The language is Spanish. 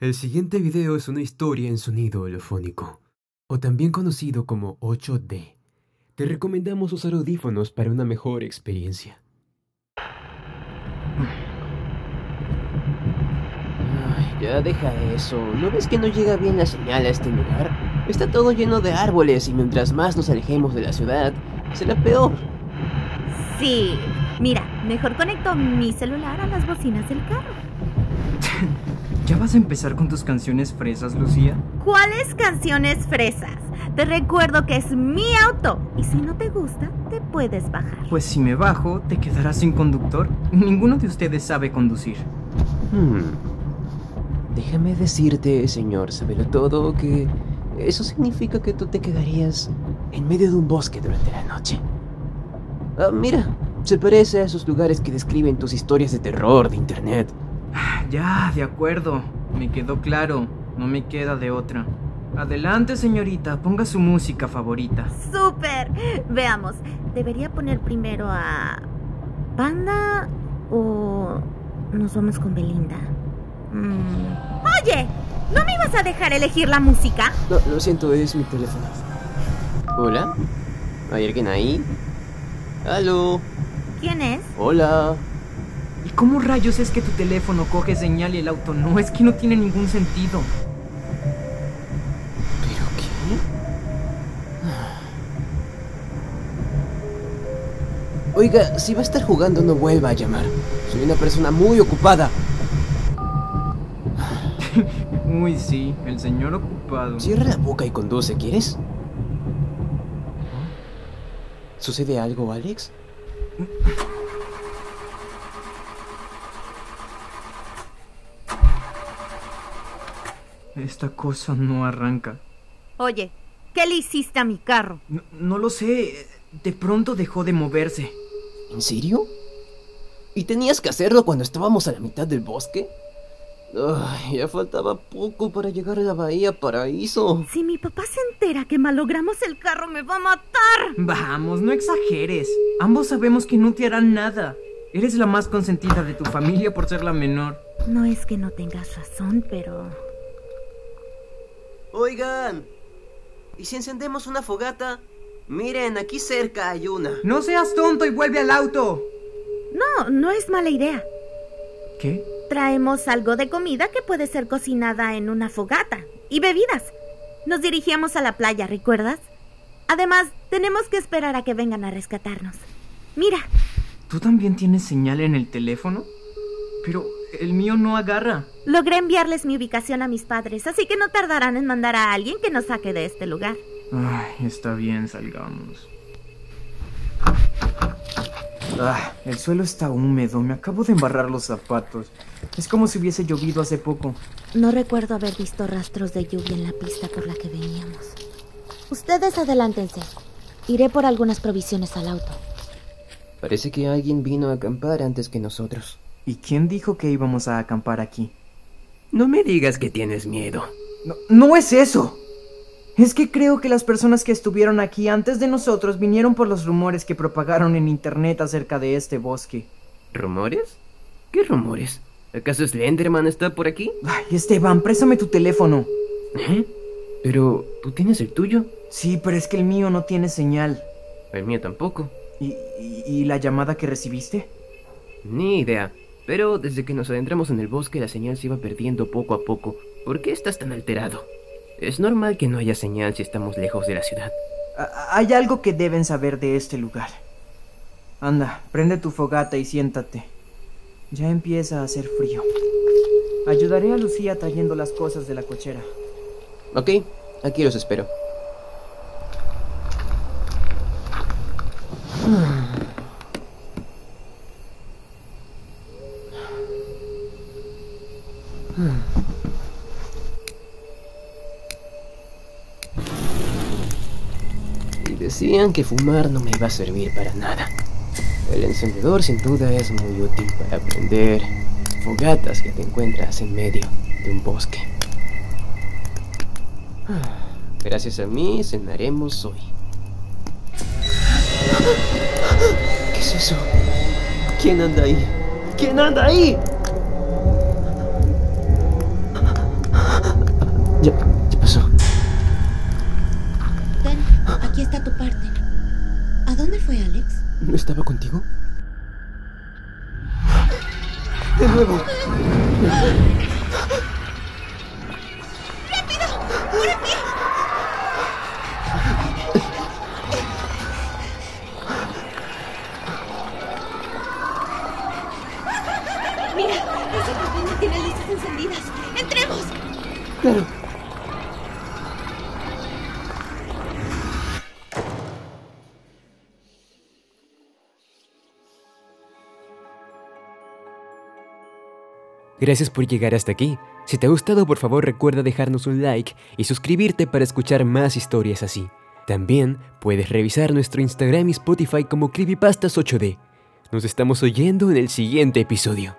El siguiente video es una historia en sonido holofónico, o también conocido como 8D. Te recomendamos usar audífonos para una mejor experiencia. Ay, ya deja eso. ¿No ves que no llega bien la señal a este lugar? Está todo lleno de árboles y mientras más nos alejemos de la ciudad, será peor. Sí. Mira, mejor conecto mi celular a las bocinas del carro. ¿Ya vas a empezar con tus canciones fresas, Lucía? ¿Cuáles canciones fresas? Te recuerdo que es mi auto y si no te gusta, te puedes bajar. Pues si me bajo, te quedarás sin conductor. Ninguno de ustedes sabe conducir. Hmm. Déjame decirte, señor todo, que eso significa que tú te quedarías en medio de un bosque durante la noche. Ah, mira, se parece a esos lugares que describen tus historias de terror de internet. Ya, de acuerdo. Me quedó claro. No me queda de otra. Adelante, señorita. Ponga su música favorita. ¡Súper! Veamos. ¿Debería poner primero a. ¿Panda o. nos vamos con Belinda? Mm. Oye, ¿no me ibas a dejar elegir la música? No, lo siento, es mi teléfono. ¿Hola? ¿Hay alguien ahí? ¿Aló? ¿Quién es? Hola. ¿Y cómo rayos es que tu teléfono coge señal y el auto no? Es que no tiene ningún sentido. ¿Pero qué? Oiga, si va a estar jugando no vuelva a llamar. Soy una persona muy ocupada. Uy, sí, el señor ocupado. Cierra la boca y conduce, ¿quieres? ¿Sucede algo, Alex? Esta cosa no arranca. Oye, ¿qué le hiciste a mi carro? No, lo sé. De pronto dejó de moverse. ¿En serio? ¿Y tenías que hacerlo cuando estábamos a la mitad del bosque? Ay, ya faltaba poco para llegar a la bahía Paraíso. Si mi papá se entera que malogramos el carro, me va a matar. Vamos, no exageres. Ambos sabemos que no te harán nada. Eres la más consentida de tu familia por ser la menor. No es que no tengas razón, pero Oigan, ¿y si encendemos una fogata? Miren, aquí cerca hay una. No seas tonto y vuelve al auto. No, no es mala idea. ¿Qué? Traemos algo de comida que puede ser cocinada en una fogata. Y bebidas. Nos dirigíamos a la playa, ¿recuerdas? Además, tenemos que esperar a que vengan a rescatarnos. Mira. ¿Tú también tienes señal en el teléfono? Pero el mío no agarra. Logré enviarles mi ubicación a mis padres, así que no tardarán en mandar a alguien que nos saque de este lugar. Ay, está bien, salgamos. Ah, el suelo está húmedo, me acabo de embarrar los zapatos. Es como si hubiese llovido hace poco. No recuerdo haber visto rastros de lluvia en la pista por la que veníamos. Ustedes adelántense. Iré por algunas provisiones al auto. Parece que alguien vino a acampar antes que nosotros. ¿Y quién dijo que íbamos a acampar aquí? No me digas que tienes miedo. No, no es eso. Es que creo que las personas que estuvieron aquí antes de nosotros vinieron por los rumores que propagaron en internet acerca de este bosque. ¿Rumores? ¿Qué rumores? ¿Acaso Slenderman está por aquí? Ay, Esteban, préstame tu teléfono. ¿Eh? Pero, ¿tú tienes el tuyo? Sí, pero es que el mío no tiene señal. El mío tampoco. y, y la llamada que recibiste? Ni idea. Pero desde que nos adentramos en el bosque la señal se iba perdiendo poco a poco. ¿Por qué estás tan alterado? Es normal que no haya señal si estamos lejos de la ciudad. Hay algo que deben saber de este lugar. Anda, prende tu fogata y siéntate. Ya empieza a hacer frío. Ayudaré a Lucía trayendo las cosas de la cochera. Ok, aquí los espero. Decían que fumar no me iba a servir para nada. El encendedor sin duda es muy útil para prender fogatas que te encuentras en medio de un bosque. Gracias a mí cenaremos hoy. ¿Qué es eso? ¿Quién anda ahí? ¿Quién anda ahí? Fue Alex? ¿No estaba contigo? De nuevo. Mira, esa cabina tiene luces encendidas. ¡Entremos! Claro. Gracias por llegar hasta aquí. Si te ha gustado, por favor recuerda dejarnos un like y suscribirte para escuchar más historias así. También puedes revisar nuestro Instagram y Spotify como Creepypastas8D. Nos estamos oyendo en el siguiente episodio.